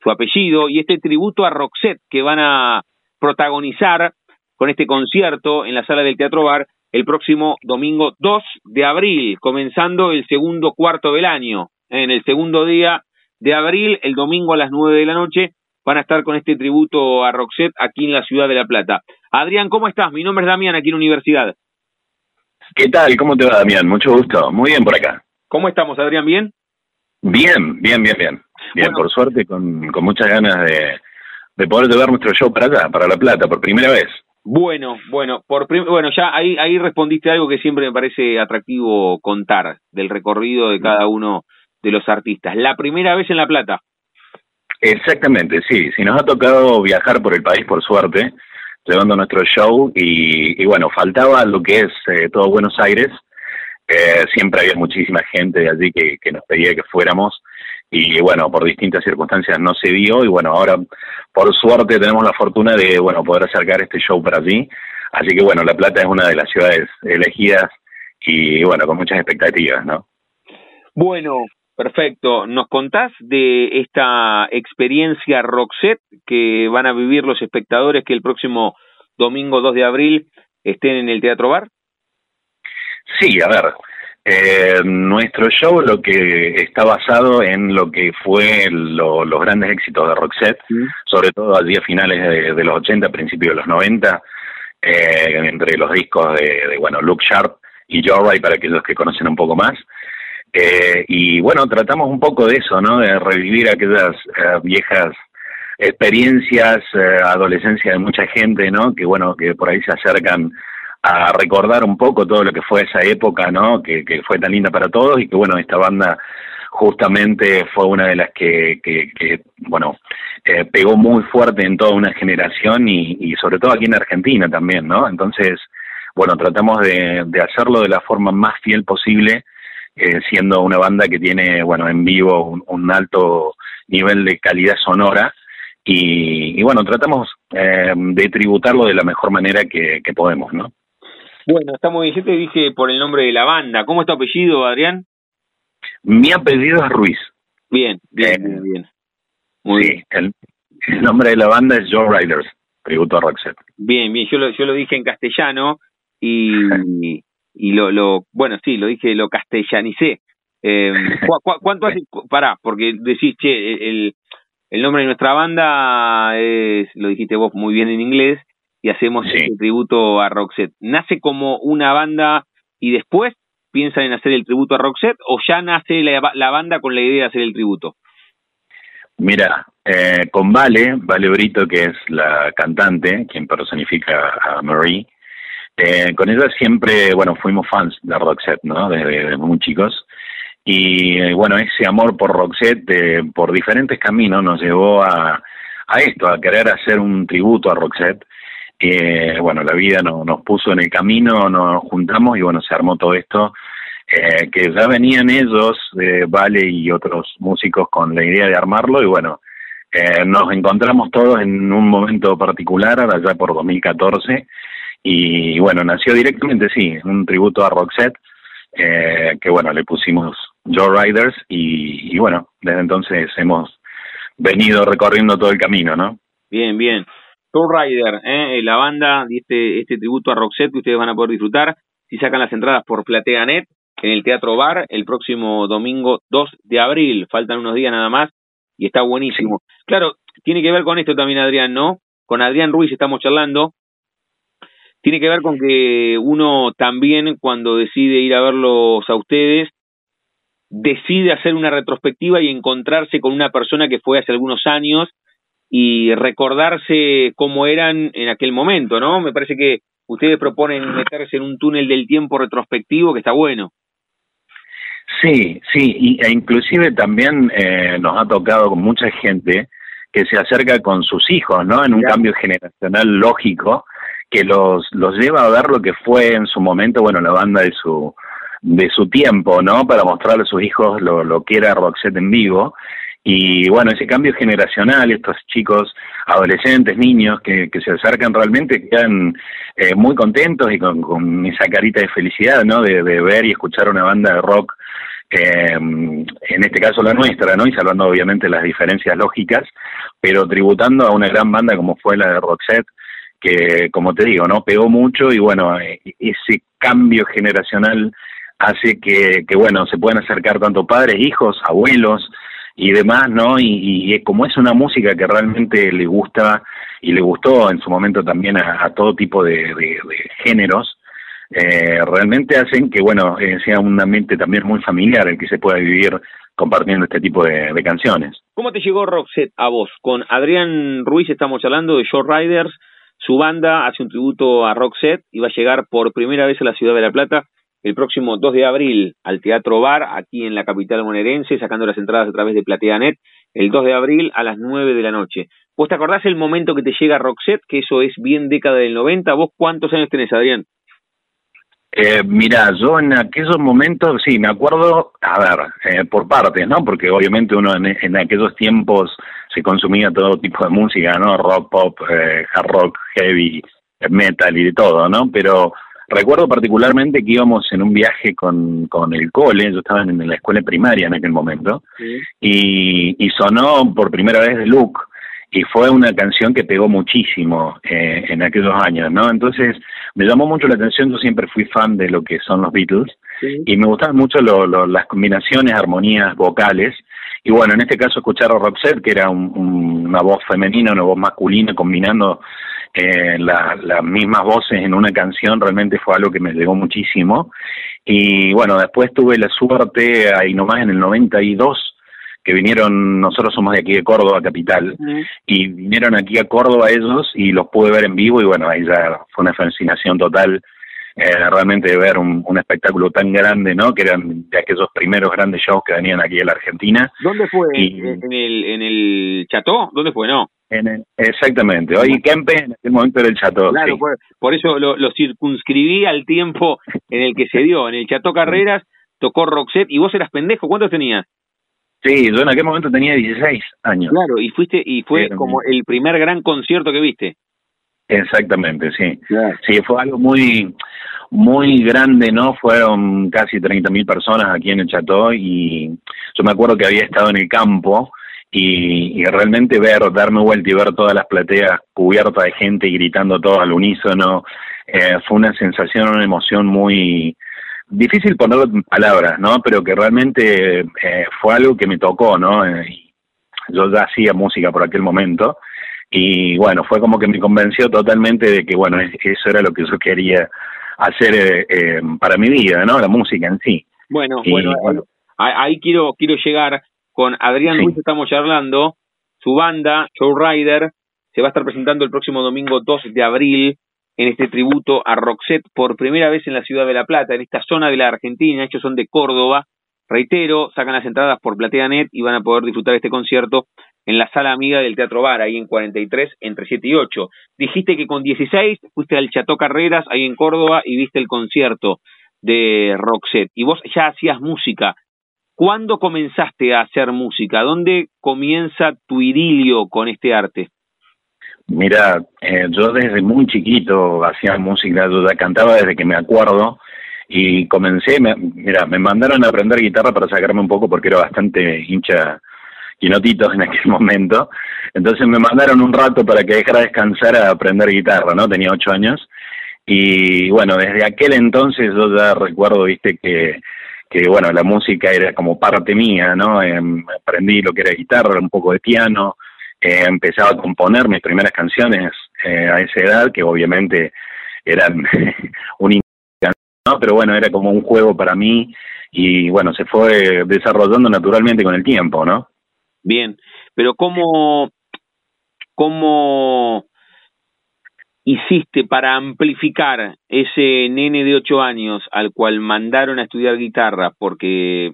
su apellido, y este tributo a Roxette que van a protagonizar con este concierto en la sala del Teatro Bar el próximo domingo 2 de abril, comenzando el segundo cuarto del año. En el segundo día de abril, el domingo a las 9 de la noche, van a estar con este tributo a Roxette aquí en la ciudad de La Plata. Adrián, ¿cómo estás? Mi nombre es Damián, aquí en Universidad. ¿Qué tal? ¿Cómo te va, Damián? Mucho gusto. Muy bien por acá. ¿Cómo estamos, Adrián? ¿Bien? Bien, bien, bien, bien. Bien, por suerte, con, con muchas ganas de, de poder llevar nuestro show para acá, para La Plata, por primera vez. Bueno, bueno, por bueno, ya ahí, ahí respondiste algo que siempre me parece atractivo contar del recorrido de cada uno de los artistas. La primera vez en La Plata. Exactamente, sí. Sí, nos ha tocado viajar por el país, por suerte, llevando nuestro show y, bueno, faltaba lo que es eh, todo Buenos Aires. Eh, siempre había muchísima gente de allí que, que nos pedía que fuéramos y bueno, por distintas circunstancias no se dio y bueno, ahora por suerte tenemos la fortuna de bueno poder acercar este show para allí. Así que bueno, La Plata es una de las ciudades elegidas y bueno, con muchas expectativas, ¿no? Bueno, Perfecto. ¿Nos contás de esta experiencia Roxette que van a vivir los espectadores que el próximo domingo 2 de abril estén en el Teatro Bar? Sí, a ver. Eh, nuestro show lo que está basado en lo que fue los grandes éxitos de Roxette, sobre todo allí a finales de, los 80, principios de los 90, eh, entre los discos de, de, bueno, Luke Sharp y Joyride para aquellos que conocen un poco más. Eh, y bueno, tratamos un poco de eso, ¿no? De revivir aquellas eh, viejas experiencias, eh, adolescencia de mucha gente, ¿no? Que bueno, que por ahí se acercan a recordar un poco todo lo que fue esa época, ¿no? Que, fue tan linda para todos y que bueno, esta banda justamente fue una de las que, que, que bueno, eh, pegó muy fuerte en toda una generación y, sobre todo aquí en Argentina también, ¿no? Entonces, bueno, tratamos de hacerlo de la forma más fiel posible eh, siendo una banda que tiene, bueno, en vivo un, alto nivel de calidad sonora y, bueno, tratamos eh, de tributarlo de la mejor manera que, podemos, ¿no? Bueno, está muy bien. Yo te dije por el nombre de la banda. ¿Cómo es tu apellido, Adrián? Mi apellido es Ruiz. Bien, bien, eh, bien, Muy sí, bien. El, nombre de la banda es Joe Riders, tributo a Roxette. Bien, bien. Yo lo, yo lo dije en castellano y, [LAUGHS] y lo, lo bueno, sí, lo dije, lo castellanicé. [LAUGHS] Eh, cuánto hace? Pará, porque decís, che, el, el nombre de nuestra banda es, lo dijiste vos muy bien en inglés, y hacemos este tributo a Roxette. ¿Nace como una banda y después piensan en hacer el tributo a Roxette o ya nace la, la banda con la idea de hacer el tributo? Mira, eh, con Vale, Vale Brito, que es la cantante, quien personifica a Marie, eh, con ella siempre, bueno, fuimos fans de Roxette, ¿no? Desde, muy chicos. Y eh, bueno, ese amor por Roxette, eh, por diferentes caminos, nos llevó a, a esto, a querer hacer un tributo a Roxette. Eh, bueno, la vida no, nos puso en el camino, nos juntamos y bueno, se armó todo esto. Eh, que ya venían ellos, Vale y otros músicos, con la idea de armarlo y bueno, nos encontramos todos en un momento particular, allá por 2014, y bueno, nació directamente, sí, un tributo a Roxette, eh, que bueno, le pusimos Joe Riders y, bueno, desde entonces hemos venido recorriendo todo el camino, ¿no? Bien, bien. Joe Rider, ¿eh? la banda, este, este tributo a Roxette que ustedes van a poder disfrutar si sacan las entradas por PlateaNet en el Teatro Bar el próximo domingo 2 de abril. Faltan unos días nada más y está buenísimo. Claro, tiene que ver con esto también, Adrián, ¿no? Con Adrián Ruiz estamos charlando tiene que ver con que uno también cuando decide ir a verlos a ustedes, decide hacer una retrospectiva y encontrarse con una persona que fue hace algunos años y recordarse cómo eran en aquel momento, ¿no? Me parece que ustedes proponen meterse en un túnel del tiempo retrospectivo que está bueno. Sí, sí, y, e inclusive también eh, nos ha tocado con mucha gente que se acerca con sus hijos, ¿no? En un cambio generacional lógico, que los, los lleva a ver lo que fue en su momento, bueno, la banda de su, de su tiempo, ¿no? Para mostrarle a sus hijos lo, lo que era Roxette en vivo. Y bueno, ese cambio generacional, estos chicos, adolescentes, niños que, que se acercan realmente quedan eh, muy contentos y con, con, esa carita de felicidad, ¿no? De, de ver y escuchar una banda de rock, eh, en este caso la nuestra, ¿no? Y salvando obviamente las diferencias lógicas, pero tributando a una gran banda como fue la de Roxette, que como te digo, ¿no? Pegó mucho y bueno, eh, ese cambio generacional hace que, bueno, se puedan acercar tanto padres, hijos, abuelos y demás, ¿no? Y, como es una música que realmente le gusta y le gustó en su momento también a, todo tipo de, géneros, eh, realmente hacen que, bueno, eh, sea un ambiente también muy familiar el que se pueda vivir compartiendo este tipo de, de canciones. ¿Cómo te llegó Roxette a vos? Con Adrián Ruiz estamos hablando de Short Riders, su banda hace un tributo a Roxette y va a llegar por primera vez a la ciudad de La Plata el próximo 2 de abril al Teatro Bar, aquí en la capital bonaerense, sacando las entradas a través de PlateaNet el 2 de abril a las 9 de la noche. ¿Vos te acordás el momento que te llega Roxette, que eso es bien década del 90? ¿Vos cuántos años tenés, Adrián? Eh, mira, yo en aquellos momentos, sí, me acuerdo, a ver, eh, por partes, ¿no? Porque obviamente uno en, aquellos tiempos se consumía todo tipo de música, ¿no? Rock, pop, eh, hard rock, heavy, metal y de todo, ¿no? Pero recuerdo particularmente que íbamos en un viaje con, con el cole, yo estaba en la escuela primaria en aquel momento, y, y sonó por primera vez de Luke, y fue una canción que pegó muchísimo eh, en aquellos años, ¿no? Entonces me llamó mucho la atención, yo siempre fui fan de lo que son los Beatles y me gustaban mucho las combinaciones, armonías vocales y bueno, en este caso escuchar a Roxette, que era una voz femenina, una voz masculina, combinando eh, las mismas voces en una canción, realmente fue algo que me llegó muchísimo. Y bueno, después tuve la suerte ahí nomás en el 92 que vinieron, nosotros somos de aquí de Córdoba, capital, y vinieron aquí a Córdoba ellos y los pude ver en vivo y bueno, ahí ya fue una fascinación total eh, realmente ver un, espectáculo tan grande, ¿no? Que eran de aquellos primeros grandes shows que venían aquí a la Argentina. ¿Dónde fue? ¿En el, en el Chateau? ¿Dónde fue, no? En exactamente, hoy Kempe en aquel momento era el Chateau. Claro, por, eso lo, lo, circunscribí al tiempo en el que se dio. En el Chateau Carreras tocó Roxette y vos eras pendejo, ¿cuántos tenías? Sí, yo en aquel momento tenía 16 años. Claro, y fuiste y fue como el primer gran concierto que viste. Exactamente, sí. Sí, fue algo muy muy grande, ¿no? Fueron casi 30.000 personas aquí en el Chateau y yo me acuerdo que había estado en el campo y, y, realmente ver, darme vuelta y ver todas las plateas cubiertas de gente y gritando todo al unísono, eh, fue una sensación, una emoción muy, difícil ponerlo en palabras, ¿no? Pero que realmente eh, fue algo que me tocó, ¿no? Eh, yo ya hacía música por aquel momento y bueno, fue como que me convenció totalmente de que, bueno, eso era lo que yo quería hacer eh, para mi vida, ¿no? La música en sí. Bueno, bueno, bueno, ahí quiero quiero llegar con Adrián Luis, estamos charlando, su banda, Show Rider, se va a estar presentando el próximo domingo 2 de abril en este tributo a Roxette por primera vez en la ciudad de La Plata, en esta zona de la Argentina, ellos son de Córdoba. Reitero, sacan las entradas por PlateaNet y van a poder disfrutar este concierto en la sala amiga del Teatro Bar, ahí en 43, entre 7 y 8. Dijiste que con 16 fuiste al Chateau Carreras, ahí en Córdoba, y viste el concierto de Roxette. Y vos ya hacías música. ¿Cuándo comenzaste a hacer música? ¿Dónde comienza tu idilio con este arte? Mira, eh, yo desde muy chiquito hacía música, yo ya cantaba desde que me acuerdo y comencé, mira, me mandaron a aprender guitarra para sacarme un poco porque era bastante hincha quinotitos en aquel [LAUGHS] momento, entonces me mandaron un rato para que dejara descansar a aprender guitarra, ¿no? Tenía ocho años y bueno, desde aquel entonces yo ya recuerdo, viste, que que bueno, la música era como parte mía, ¿no? Em, aprendí lo que era guitarra, un poco de piano, eh, empezaba a componer mis primeras canciones eh, a esa edad, que obviamente eran [LAUGHS] un ¿no? pero bueno, era como un juego para mí y bueno, se fue desarrollando naturalmente con el tiempo, ¿no? Bien, pero ¿cómo, cómo hiciste para amplificar ese nene de ocho años al cual mandaron a estudiar guitarra porque,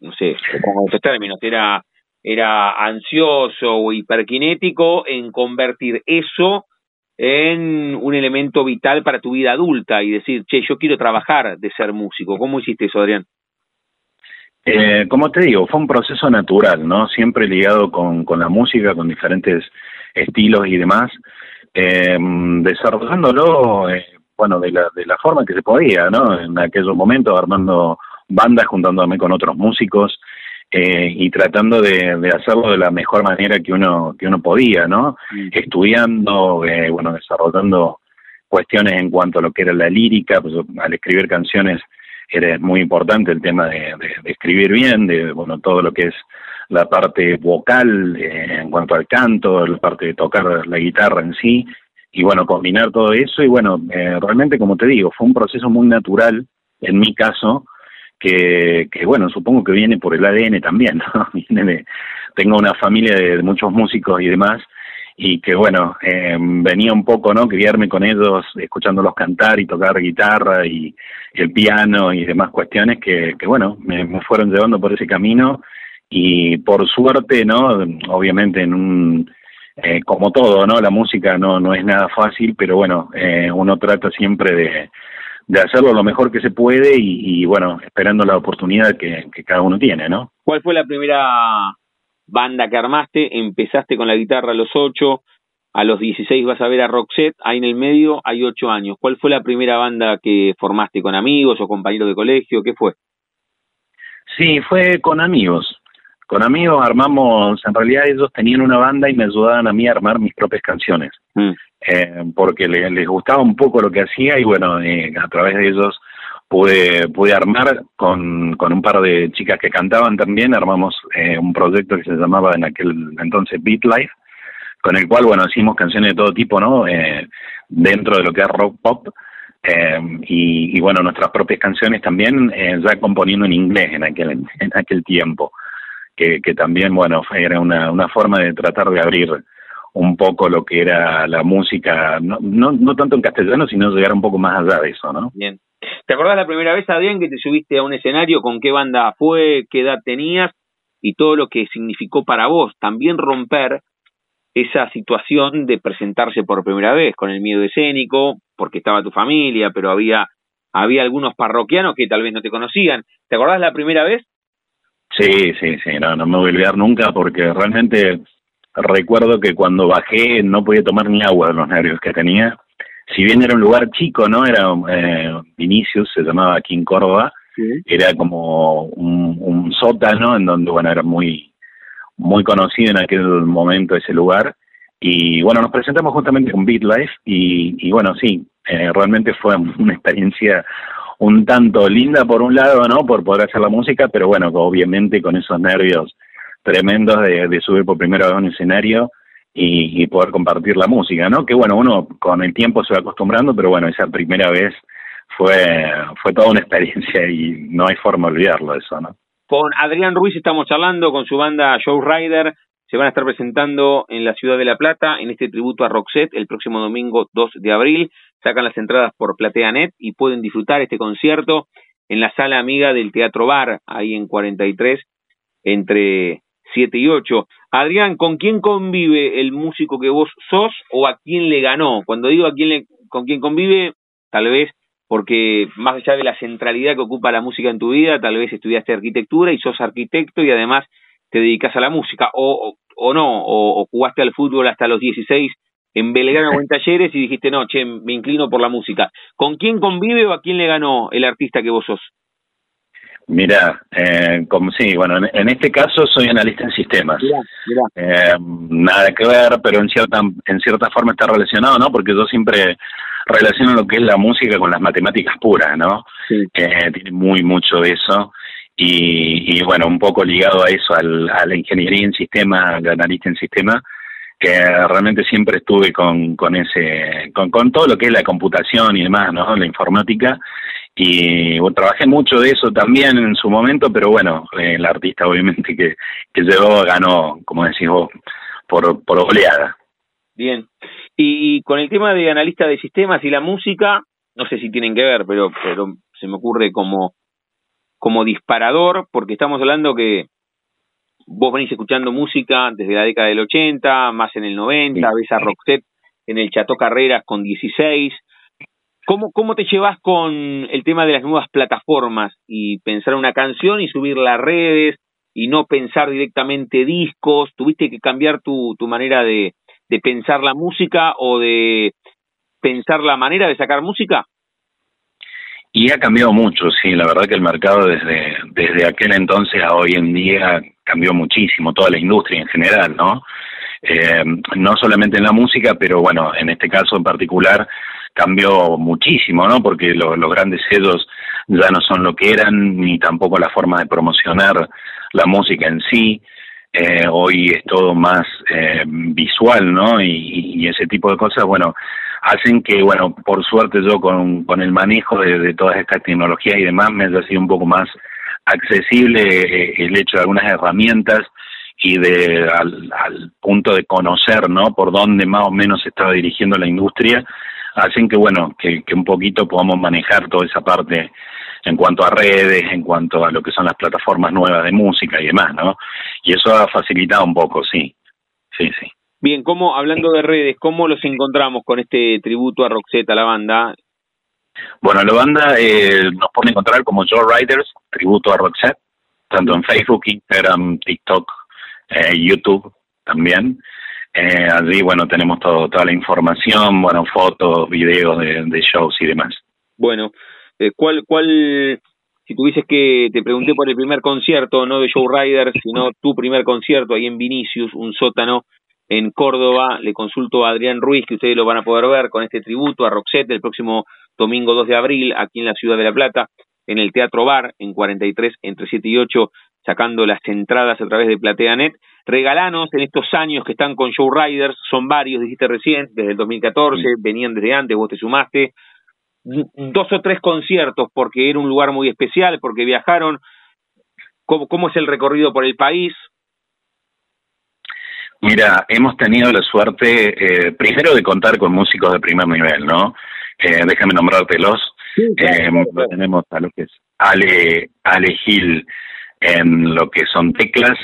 no sé, con estos términos, era era ansioso o hiperkinético en convertir eso en un elemento vital para tu vida adulta y decir, che, yo quiero trabajar de ser músico. ¿Cómo hiciste eso, Adrián? Eh, como te digo, fue un proceso natural, ¿no? Siempre ligado con, con la música, con diferentes estilos y demás, eh, desarrollándolo, eh, bueno, de la, de la forma que se podía, ¿no? En aquellos momentos, armando bandas, juntándome con otros músicos, eh, y tratando de, hacerlo de la mejor manera que uno que uno podía, ¿no? Mm. Estudiando, eh, bueno, desarrollando cuestiones en cuanto a lo que era la lírica, pues al escribir canciones era muy importante el tema de, escribir bien, de bueno todo lo que es la parte vocal eh, en cuanto al canto, la parte de tocar la guitarra en sí, y bueno, combinar todo eso, y bueno, realmente como te digo, fue un proceso muy natural, en mi caso, que, que, bueno, supongo que viene por el ADN también, ¿no? [LAUGHS] Viene de, tengo una familia de, muchos músicos y demás, y que bueno, eh, venía un poco, ¿no? Criarme con ellos, escuchándolos cantar y tocar guitarra y, el piano y demás cuestiones que, que bueno, me, fueron llevando por ese camino y por suerte, ¿no? Obviamente en un eh, como todo, ¿no? La música no, no es nada fácil, pero bueno, eh, uno trata siempre de, de hacerlo lo mejor que se puede y, bueno, esperando la oportunidad que, que, cada uno tiene, ¿no? ¿Cuál fue la primera banda que armaste? Empezaste con la guitarra a los ocho, a los 16 vas a ver a Roxette, ahí en el medio hay ocho años. ¿Cuál fue la primera banda que formaste con amigos o compañeros de colegio? ¿Qué fue? Sí, fue con amigos con amigos armamos, en realidad ellos tenían una banda y me ayudaban a mí a armar mis propias canciones, mm. eh, porque les, gustaba un poco lo que hacía y bueno, eh, a través de ellos pude, pude armar con, con un par de chicas que cantaban también, armamos eh, un proyecto que se llamaba en aquel entonces Beat Life, con el cual, bueno, hicimos canciones de todo tipo, ¿no? dentro de lo que es rock pop, y, y, bueno, nuestras propias canciones también, ya componiendo en inglés en aquel, en aquel tiempo que, también, bueno, era una, una forma de tratar de abrir un poco lo que era la música, no, no, no tanto en castellano, sino llegar un poco más allá de eso, ¿no? Bien. ¿Te acordás la primera vez, Adrián, que te subiste a un escenario? ¿Con qué banda fue? ¿Qué edad tenías? Y todo lo que significó para vos. También romper esa situación de presentarse por primera vez, con el miedo escénico, porque estaba tu familia, pero había, había algunos parroquianos que tal vez no te conocían. ¿Te acordás la primera vez? Sí, sí, sí, no, no me voy a olvidar nunca porque realmente recuerdo que cuando bajé no podía tomar ni agua de los nervios que tenía. Si bien era un lugar chico, ¿no? Era eh, Vinicius, se llamaba aquí en Córdoba, era como un, un, sótano en donde, bueno, era muy, muy conocido en aquel momento ese lugar. Y bueno, nos presentamos justamente con BeatLife y, y bueno, sí, eh, realmente fue una experiencia un tanto linda por un lado, ¿no? Por poder hacer la música, pero bueno, obviamente con esos nervios tremendos de, subir por primera vez a un escenario y, poder compartir la música, ¿no? Que bueno, uno con el tiempo se va acostumbrando, pero bueno, esa primera vez fue, fue toda una experiencia y no hay forma de olvidarlo eso, ¿no? Con Adrián Ruiz estamos charlando con su banda Show Rider. Se van a estar presentando en la ciudad de La Plata en este tributo a Roxette el próximo domingo 2 de abril sacan las entradas por PlateaNet y pueden disfrutar este concierto en la sala amiga del Teatro Bar, ahí en 43, entre 7 y 8. Adrián, ¿con quién convive el músico que vos sos o a quién le ganó? Cuando digo a quién le, con quién convive, tal vez porque más allá de la centralidad que ocupa la música en tu vida, tal vez estudiaste arquitectura y sos arquitecto y además te dedicas a la música, o, o, no, o, o, jugaste al fútbol hasta los 16 en Belgrano o en Talleres y dijiste, no, che, me inclino por la música. ¿Con quién convive o a quién le ganó el artista que vos sos? Mira, eh, como sí, bueno, en, este caso soy analista en sistemas. Eh, nada que ver, pero en cierta en cierta forma está relacionado, ¿no? Porque yo siempre relaciono lo que es la música con las matemáticas puras, ¿no? Eh, tiene muy mucho eso. Y, y, bueno, un poco ligado a eso, al, a la ingeniería en sistemas, analista en sistemas, que realmente siempre estuve con, con ese, con, todo lo que es la computación y demás, ¿no? La informática. Y bueno, trabajé mucho de eso también en su momento, pero bueno, el artista obviamente que, que llegó ganó, como decís vos, por, por oleada. Bien. Y, con el tema de analista de sistemas y la música, no sé si tienen que ver, pero, pero se me ocurre como, como disparador, porque estamos hablando que vos venís escuchando música desde la década del 80, más en el 90, ves a Roxette en el Chateau Carreras con 16. ¿Cómo, ¿Cómo te llevas con el tema de las nuevas plataformas y pensar una canción y subirla a redes y no pensar directamente discos? ¿Tuviste que cambiar tu, tu manera de, de pensar la música o de pensar la manera de sacar música? Y ha cambiado mucho, sí, la verdad que el mercado desde, desde aquel entonces a hoy en día cambió muchísimo, toda la industria en general, ¿no? Eh, no solamente en la música, pero bueno, en este caso en particular cambió muchísimo, ¿no? Porque los grandes sellos ya no son lo que eran, ni tampoco la forma de promocionar la música en sí. Eh, hoy es todo más eh, visual, ¿no? Y, y, ese tipo de cosas, bueno, hacen que, bueno, por suerte yo con, con el manejo de, todas estas tecnologías y demás me haya sido un poco más accesible eh, el hecho de algunas herramientas y de al, punto de conocer no por dónde más o menos se estaba dirigiendo la industria hacen que bueno que, que un poquito podamos manejar toda esa parte en cuanto a redes, en cuanto a lo que son las plataformas nuevas de música y demás, ¿no? Y eso ha facilitado un poco, sí, sí, sí. Bien, ¿cómo, hablando de redes, cómo los encontramos con este tributo a Roxette, a la banda? Bueno, la banda eh, nos puede encontrar como Joe Riders, tributo a Roxette, tanto en Facebook, Instagram, TikTok, eh, YouTube también. Eh, allí, bueno, tenemos todo, toda la información, bueno, fotos, videos de, shows y demás. Bueno, eh, ¿cuál, cuál, si tuvieses que, te pregunté por el primer concierto, no de Joe Riders, sino tu primer concierto ahí en Vinicius, un sótano en Córdoba, le consulto a Adrián Ruiz, que ustedes lo van a poder ver con este tributo a Roxette el próximo domingo 2 de abril, aquí en la ciudad de La Plata, en el Teatro Bar, en 43, entre 7 y 8, sacando las entradas a través de PlateaNet. Regalanos en estos años que están con Show Riders, son varios, dijiste recién, desde el 2014, venían desde antes, vos te sumaste. Dos o tres conciertos, porque era un lugar muy especial, porque viajaron. ¿Cómo, cómo es el recorrido por el país? Mira, hemos tenido la suerte, eh, primero, de contar con músicos de primer nivel, ¿no? Eh, déjame nombrártelos. eh, Tenemos a lo que es Ale, Ale Gil en lo que son teclas,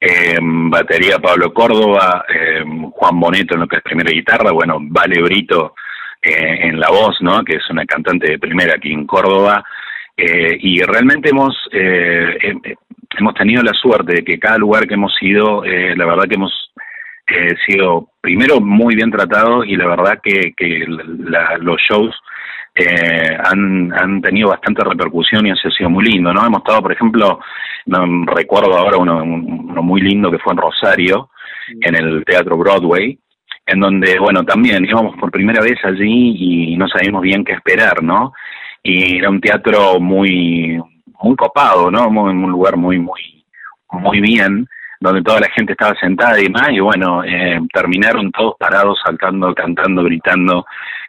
en batería Pablo Córdoba, Juan Boneto en lo que es primera guitarra, bueno, Vale Brito eh, en la voz, ¿no? Que es una cantante de primera aquí en Córdoba. Eh, y realmente hemos hemos tenido la suerte de que cada lugar que hemos ido, eh, la verdad que hemos eh, sido primero muy bien tratados y la verdad que, que los shows eh, han, han tenido bastante repercusión y ha sido muy lindo, ¿no? Hemos estado, por ejemplo, no, recuerdo ahora uno, uno muy lindo que fue en Rosario, en el Teatro Broadway, en donde, bueno, también íbamos por primera vez allí y no sabíamos bien qué esperar, ¿no? Y era un teatro muy muy copado, ¿no? Muy, un lugar muy, muy, muy bien, donde toda la gente estaba sentada y demás, y bueno, eh, terminaron todos parados, saltando, cantando, gritando,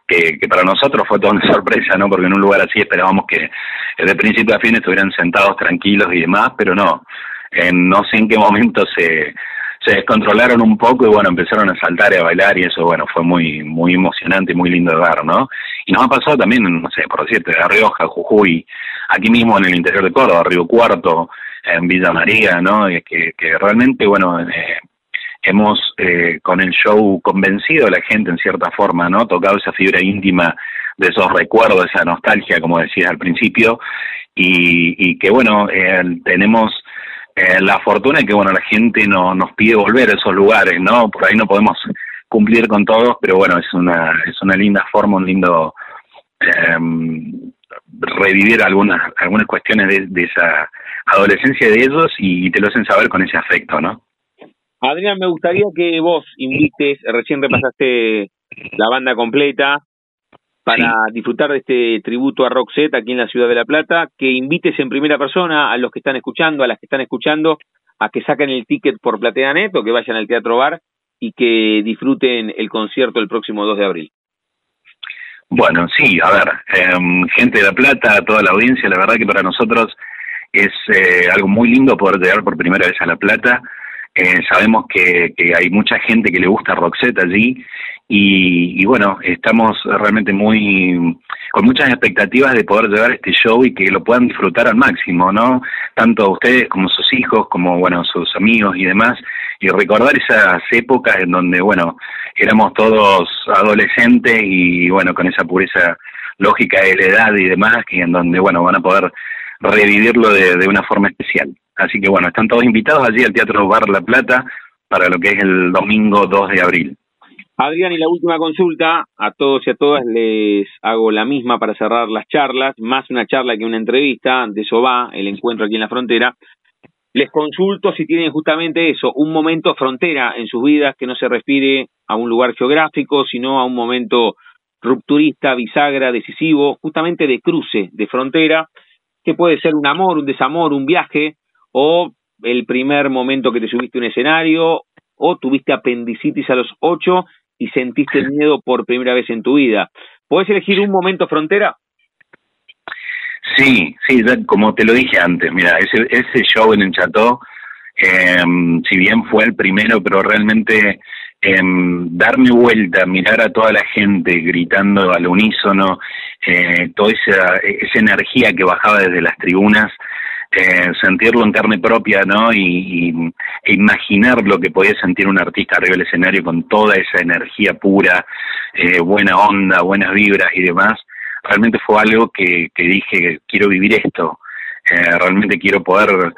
que, que para nosotros fue toda una [LAUGHS] sorpresa, ¿no? Porque en un lugar así esperábamos que de principio a fin estuvieran sentados tranquilos y demás, pero no, no sé en qué momento se, se descontrolaron un poco y bueno, empezaron a saltar y a bailar y eso, bueno, fue muy muy emocionante y muy lindo de ver, ¿no? Y nos ha pasado también, no sé, por decirte, de Rioja, Jujuy, aquí mismo en el interior de Córdoba, Río Cuarto, en Villa María, ¿no? Que, que realmente, bueno, eh, hemos eh, con el show convencido a la gente en cierta forma, ¿no? Tocado esa fibra íntima de esos recuerdos, esa nostalgia, como decías al principio, y, y que, bueno, eh, tenemos eh, la fortuna es que bueno la gente no nos pide volver a esos lugares no por ahí no podemos cumplir con todos pero bueno es una es una linda forma un lindo eh, revivir algunas algunas cuestiones de, de, esa adolescencia de ellos y te lo hacen saber con ese afecto no Adrián me gustaría que vos invites recién repasaste la banda completa para disfrutar de este tributo a Roxette aquí en la ciudad de La Plata, que invites en primera persona a los que están escuchando, a las que están escuchando, a que saquen el ticket por PlateaNet o que vayan al Teatro Bar y que disfruten el concierto el próximo 2 de abril. Bueno, sí, a ver, em, gente de La Plata, toda la audiencia, la verdad que para nosotros es eh, algo muy lindo poder llegar por primera vez a La Plata. Eh, sabemos que, que, hay mucha gente que le gusta Roxette allí y, bueno, estamos realmente muy con muchas expectativas de poder llevar este show y que lo puedan disfrutar al máximo, ¿no? Tanto ustedes como sus hijos, como bueno, sus amigos y demás, y recordar esas épocas en donde, bueno, éramos todos adolescentes y bueno, con esa pureza lógica de la edad y demás, y en donde, bueno, van a poder revivirlo de, de una forma especial. Así que bueno, están todos invitados allí al Teatro Bar La Plata para lo que es el domingo 2 de abril. Adrián, y la última consulta, a todos y a todas les hago la misma para cerrar las charlas, más una charla que una entrevista, de eso va el encuentro aquí en la frontera. Les consulto si tienen justamente eso, un momento frontera en sus vidas que no se refiere a un lugar geográfico, sino a un momento rupturista, bisagra, decisivo, justamente de cruce, de frontera, que puede ser un amor, un desamor, un viaje, o el primer momento que te subiste a un escenario, o tuviste apendicitis a los ocho y sentiste [LAUGHS] miedo por primera vez en tu vida. ¿Puedes elegir un momento frontera? Sí, sí, como te lo dije antes, mira, ese, ese show en el eh, si bien fue el primero, pero realmente em, darme vuelta, mirar a toda la gente gritando al unísono, eh, toda esa, esa energía que bajaba desde las tribunas, eh, sentirlo en carne propia, ¿no? Y, e imaginar lo que podía sentir un artista arriba del escenario con toda esa energía pura, eh, buena onda, buenas vibras y demás, realmente fue algo que, que dije, quiero vivir esto, eh, realmente quiero poder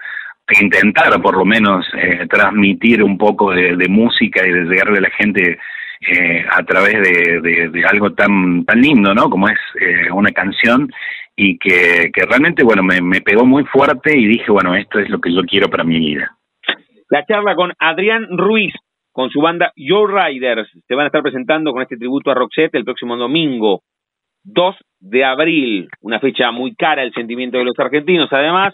intentar por lo menos eh, transmitir un poco de, música y de llegarle a la gente eh, a través de, algo tan tan lindo, ¿no? Como es una canción y que, que realmente, bueno, me, me pegó muy fuerte y dije, bueno, esto es lo que yo quiero para mi vida. La charla con Adrián Ruiz, con su banda Your Riders, se van a estar presentando con este tributo a Roxette el próximo domingo, 2 de abril, una fecha muy cara el sentimiento de los argentinos, además,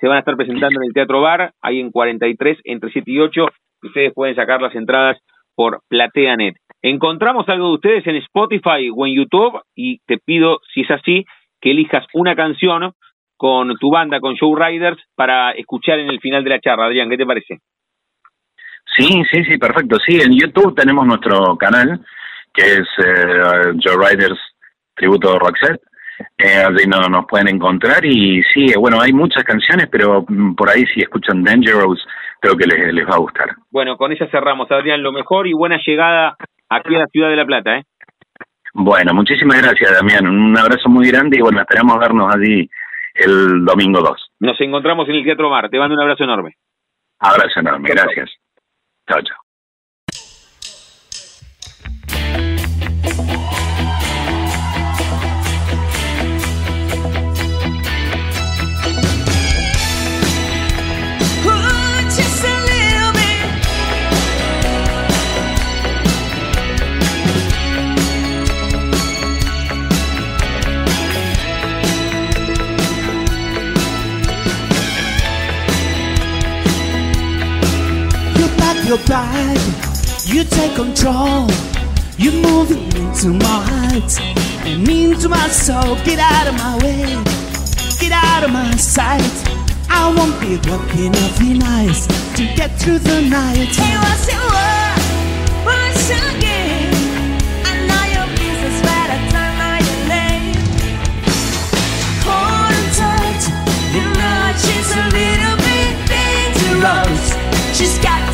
se van a estar presentando en el Teatro Bar, ahí en 43, entre 7 y 8. Ustedes pueden sacar las entradas por PlateaNet. Encontramos algo de ustedes en Spotify o en YouTube y te pido, si es así, que elijas una canción con tu banda, con Show Riders, para escuchar en el final de la charla. Adrián, ¿qué te parece? Sí, sí, sí, perfecto. Sí, en YouTube tenemos nuestro canal, que es eh, Joe Riders Tributo Roxette eh, no, nos pueden encontrar y sí, bueno, hay muchas canciones, pero mm, por ahí si escuchan Dangerous, creo que les, les va a gustar. Bueno, con esa cerramos, Adrián, lo mejor y buena llegada aquí a la ciudad de La Plata, ¿eh? Bueno, muchísimas gracias, Damián. Un abrazo muy grande y bueno, esperamos vernos allí el domingo 2. Nos encontramos en el Teatro Mar. Te mando un abrazo enorme. Abrazo enorme, gracias. Chao, chao. Your bag, you take control. You're moving into my heart and into my soul. Get out of my way, get out of my sight. I won't be walking off your nights to get through the night. Hey, what's your word? What's your game? I know your business, but I don't know tight, you know she's a little bit dangerous. She's got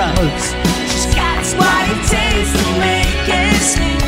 dangerous. She's got what it takes to make it.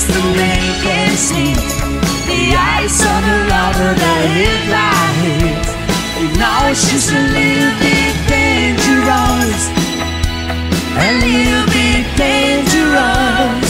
Takes to make it sweet. The eyes of a lover that hit my head. You know she's a little bit dangerous. A little bit dangerous.